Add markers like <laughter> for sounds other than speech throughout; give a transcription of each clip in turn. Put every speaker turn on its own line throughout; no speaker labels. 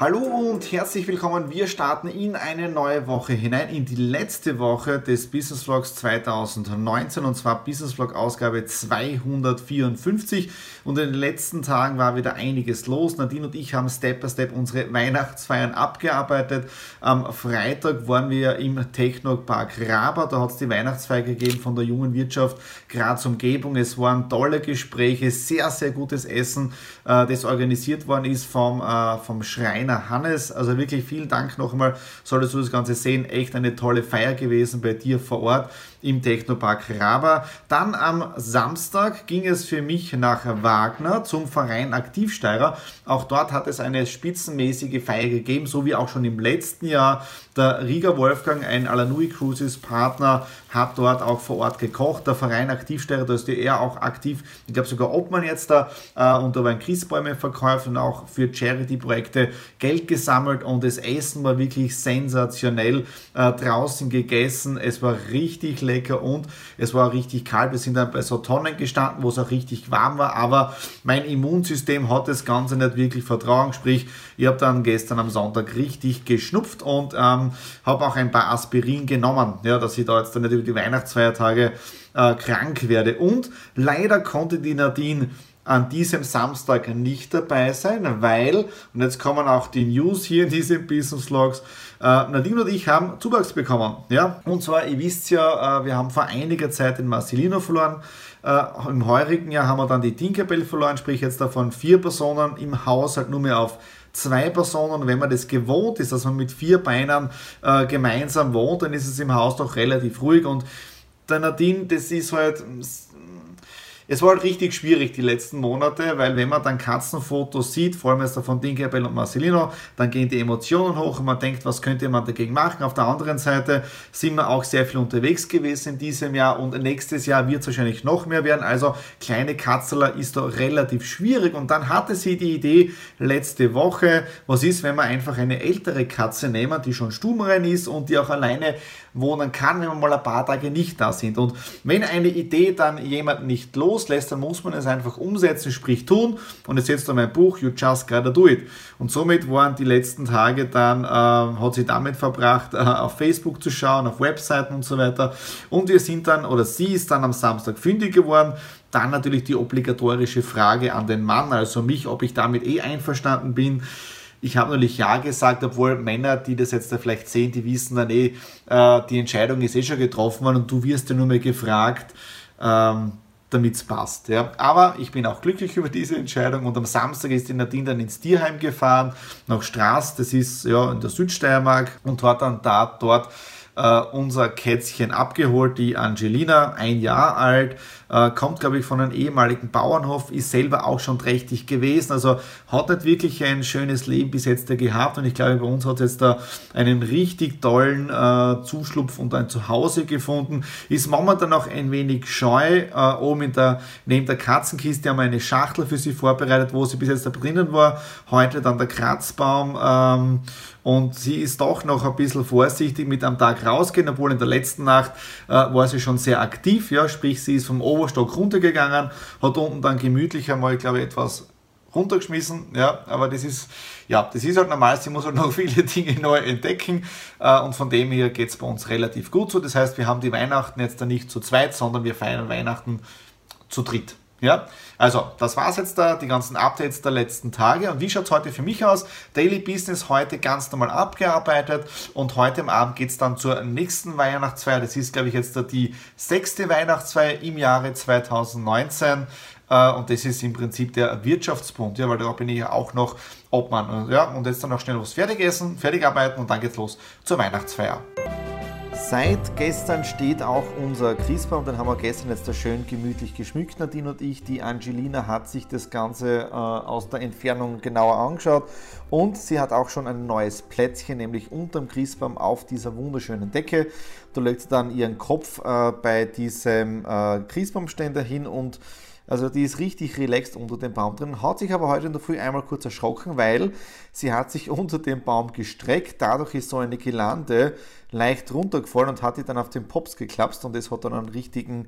Hallo und herzlich willkommen. Wir starten in eine neue Woche hinein, in die letzte Woche des Business Vlogs 2019 und zwar Business Vlog Ausgabe 254. Und in den letzten Tagen war wieder einiges los. Nadine und ich haben Step by Step unsere Weihnachtsfeiern abgearbeitet. Am Freitag waren wir im Technopark Raber. Da hat es die Weihnachtsfeier gegeben von der jungen Wirtschaft Graz Umgebung. Es waren tolle Gespräche, sehr, sehr gutes Essen, äh, das organisiert worden ist vom, äh, vom Schreiner Trainer Hannes. Also wirklich vielen Dank nochmal. Solltest du das Ganze sehen. Echt eine tolle Feier gewesen bei dir vor Ort im Technopark Raba. Dann am Samstag ging es für mich nach Wagner zum Verein Aktivsteirer. Auch dort hat es eine spitzenmäßige Feier gegeben, so wie auch schon im letzten Jahr. Der Riga Wolfgang, ein Alanui Cruises Partner, hat dort auch vor Ort gekocht. Der Verein Aktivsteirer, da ist er auch aktiv. Ich glaube sogar Obmann jetzt da äh, und da waren Christbäume verkauft und auch für Charity-Projekte Geld gesammelt und das Essen war wirklich sensationell. Äh, draußen gegessen, es war richtig lecker lecker und es war richtig kalt. Wir sind dann bei so Tonnen gestanden, wo es auch richtig warm war, aber mein Immunsystem hat das Ganze nicht wirklich vertragen. Sprich, ich habe dann gestern am Sonntag richtig geschnupft und ähm, habe auch ein paar Aspirin genommen, ja, dass ich da jetzt dann nicht über die Weihnachtsfeiertage äh, krank werde. Und leider konnte die Nadine an diesem Samstag nicht dabei sein, weil, und jetzt kommen auch die News hier in diesen Business Vlogs, äh, Nadine und ich haben Zuwachs bekommen. Ja? Und zwar, ihr wisst ja, äh, wir haben vor einiger Zeit den Marcelino verloren. Äh, Im heurigen Jahr haben wir dann die Tinkerbell verloren, sprich jetzt davon vier Personen im Haushalt nur mehr auf zwei Personen. Wenn man das gewohnt ist, dass man mit vier Beinen äh, gemeinsam wohnt, dann ist es im Haus doch relativ ruhig. Und der Nadine, das ist halt es war halt richtig schwierig die letzten Monate, weil wenn man dann Katzenfotos sieht, vor allem jetzt von Dinkelbell und Marcelino, dann gehen die Emotionen hoch und man denkt, was könnte man dagegen machen. Auf der anderen Seite sind wir auch sehr viel unterwegs gewesen in diesem Jahr und nächstes Jahr wird es wahrscheinlich noch mehr werden. Also kleine Katzeler ist da relativ schwierig und dann hatte sie die Idee letzte Woche, was ist, wenn wir einfach eine ältere Katze nehmen, die schon stummrein ist und die auch alleine wohnen kann, wenn wir mal ein paar Tage nicht da sind. Und wenn eine Idee dann jemand nicht loslässt, dann muss man es einfach umsetzen, sprich tun. Und jetzt setzt da mein Buch, You Just Gotta Do It. Und somit waren die letzten Tage dann, äh, hat sie damit verbracht, äh, <laughs> auf Facebook zu schauen, auf Webseiten und so weiter. Und wir sind dann, oder sie ist dann am Samstag fündig geworden. Dann natürlich die obligatorische Frage an den Mann, also mich, ob ich damit eh einverstanden bin. Ich habe natürlich Ja gesagt, obwohl Männer, die das jetzt da vielleicht sehen, die wissen dann eh, äh, die Entscheidung ist eh schon getroffen worden und du wirst ja nur mehr gefragt, ähm, damit es passt. Ja. Aber ich bin auch glücklich über diese Entscheidung und am Samstag ist die Nadine dann ins Tierheim gefahren, nach Straß, das ist ja in der Südsteiermark und hat dann da dort äh, unser Kätzchen abgeholt, die Angelina, ein Jahr alt, äh, kommt, glaube ich, von einem ehemaligen Bauernhof, ist selber auch schon trächtig gewesen, also hat nicht wirklich ein schönes Leben bis jetzt gehabt. Und ich glaube, bei uns hat jetzt da einen richtig tollen äh, Zuschlupf und ein Zuhause gefunden, ist momentan noch ein wenig scheu, äh, oben in der, neben der Katzenkiste haben wir eine Schachtel für sie vorbereitet, wo sie bis jetzt da drinnen war, heute dann der Kratzbaum. Ähm, und sie ist doch noch ein bisschen vorsichtig mit am Tag rausgehen, obwohl in der letzten Nacht äh, war sie schon sehr aktiv, ja, sprich sie ist vom Oberstock runtergegangen, hat unten dann gemütlich einmal, glaube ich, etwas runtergeschmissen, ja, aber das ist, ja, das ist halt normal, sie muss halt noch <laughs> viele Dinge neu entdecken äh, und von dem her geht es bei uns relativ gut so, das heißt, wir haben die Weihnachten jetzt dann nicht zu zweit, sondern wir feiern Weihnachten zu dritt. Ja, also das war's jetzt da, die ganzen Updates der letzten Tage. Und wie schaut's heute für mich aus? Daily Business heute ganz normal abgearbeitet und heute am Abend geht's dann zur nächsten Weihnachtsfeier. Das ist, glaube ich, jetzt die sechste Weihnachtsfeier im Jahre 2019. Äh, und das ist im Prinzip der Wirtschaftsbund, ja, weil da bin ich ja auch noch Obmann. Ja, und jetzt dann noch schnell was fertig essen, fertig arbeiten und dann geht's los zur Weihnachtsfeier. Seit gestern steht auch unser Christbaum, den haben wir gestern jetzt da schön gemütlich geschmückt, Nadine und ich. Die Angelina hat sich das Ganze äh, aus der Entfernung genauer angeschaut und sie hat auch schon ein neues Plätzchen, nämlich unterm Christbaum auf dieser wunderschönen Decke. Da legt sie dann ihren Kopf äh, bei diesem äh, Christbaumständer hin und also die ist richtig relaxed unter dem Baum drin, hat sich aber heute in der Früh einmal kurz erschrocken, weil sie hat sich <laughs> unter dem Baum gestreckt. Dadurch ist so eine Gelande leicht runtergefallen und hat die dann auf den Pops geklapst und das hat dann einen richtigen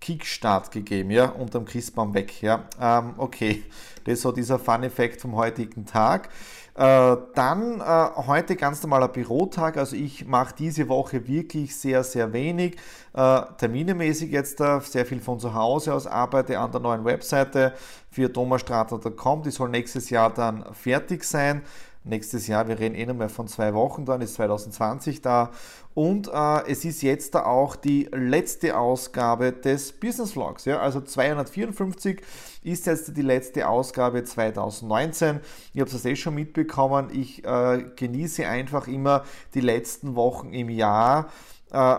Kickstart gegeben, ja, unterm Christbaum weg, ja. Ähm, okay, das ist so dieser Fun-Effekt vom heutigen Tag. Äh, dann äh, heute ganz normaler Bürotag, also ich mache diese Woche wirklich sehr, sehr wenig. Äh, terminemäßig jetzt äh, sehr viel von zu Hause aus, arbeite an der neuen Webseite für thomasstrater.com, die soll nächstes Jahr dann fertig sein nächstes Jahr. Wir reden eh noch mehr von zwei Wochen, dann ist 2020 da. Und äh, es ist jetzt da auch die letzte Ausgabe des Business Vlogs. Ja? Also 254 ist jetzt die letzte Ausgabe 2019. Ihr habt es eh schon mitbekommen. Ich äh, genieße einfach immer die letzten Wochen im Jahr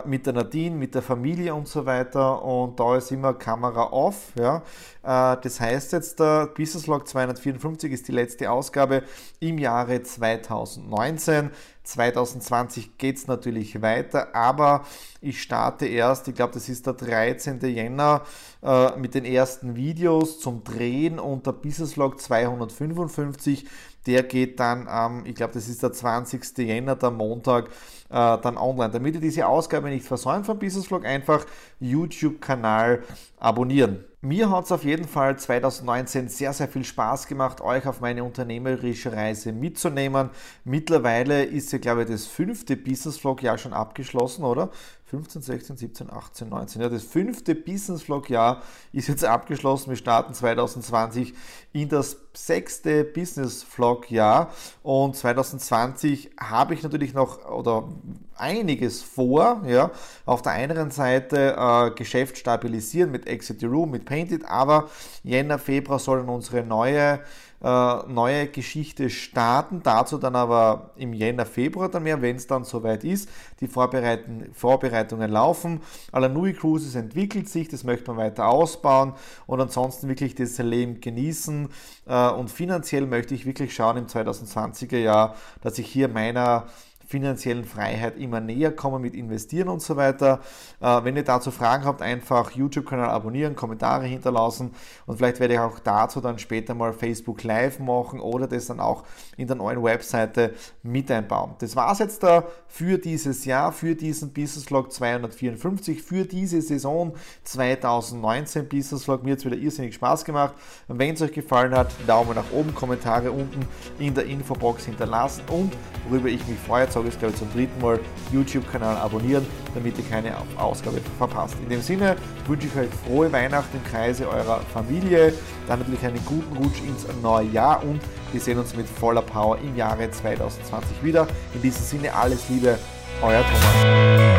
mit der Nadine, mit der Familie und so weiter. Und da ist immer Kamera off. Ja. Äh, das heißt jetzt, der Business Log 254 ist die letzte Ausgabe im Jahre 2019. 2020 geht es natürlich weiter, aber ich starte erst, ich glaube, das ist der 13. Jänner äh, mit den ersten Videos zum Drehen und der Business Log 255 der geht dann am, ich glaube, das ist der 20. Jänner, der Montag, äh, dann online. Damit ihr diese Ausgabe nicht versäumt vom Business Vlog, einfach YouTube-Kanal abonnieren. Mir hat es auf jeden Fall 2019 sehr, sehr viel Spaß gemacht, euch auf meine unternehmerische Reise mitzunehmen. Mittlerweile ist ja, glaube ich, das fünfte Business Vlog Jahr schon abgeschlossen, oder? 15, 16, 17, 18, 19. Ja, das fünfte Business Vlog Jahr ist jetzt abgeschlossen. Wir starten 2020 in das sechste Business Vlog Jahr und 2020 habe ich natürlich noch oder einiges vor. Ja, auf der einen Seite äh, Geschäft stabilisieren mit Exit Room, mit Painted, aber Jänner, Februar sollen unsere neue neue Geschichte starten. Dazu dann aber im Jänner, Februar dann mehr, wenn es dann soweit ist. Die Vorbereitungen, Vorbereitungen laufen. Alanui Cruises entwickelt sich, das möchte man weiter ausbauen und ansonsten wirklich das Leben genießen. Äh, und finanziell möchte ich wirklich schauen im 2020er Jahr, dass ich hier meiner finanziellen Freiheit immer näher kommen mit Investieren und so weiter. Äh, wenn ihr dazu Fragen habt, einfach YouTube-Kanal abonnieren, Kommentare hinterlassen und vielleicht werde ich auch dazu dann später mal Facebook Live machen oder das dann auch in der neuen Webseite mit einbauen. Das war es jetzt da für dieses Jahr, für diesen Business Vlog 254, für diese Saison 2019 Business Vlog. Mir hat es wieder irrsinnig Spaß gemacht. Wenn es euch gefallen hat, Daumen nach oben, Kommentare unten in der Infobox hinterlassen und worüber ich mich freue, sage ich glaube ich zum dritten Mal, YouTube-Kanal abonnieren, damit ihr keine Ausgabe verpasst. In dem Sinne wünsche ich euch frohe Weihnachten im Kreise eurer Familie, dann natürlich einen guten Rutsch ins neue Jahr und wir sehen uns mit voller Power im Jahre 2020 wieder. In diesem Sinne alles Liebe, euer Thomas.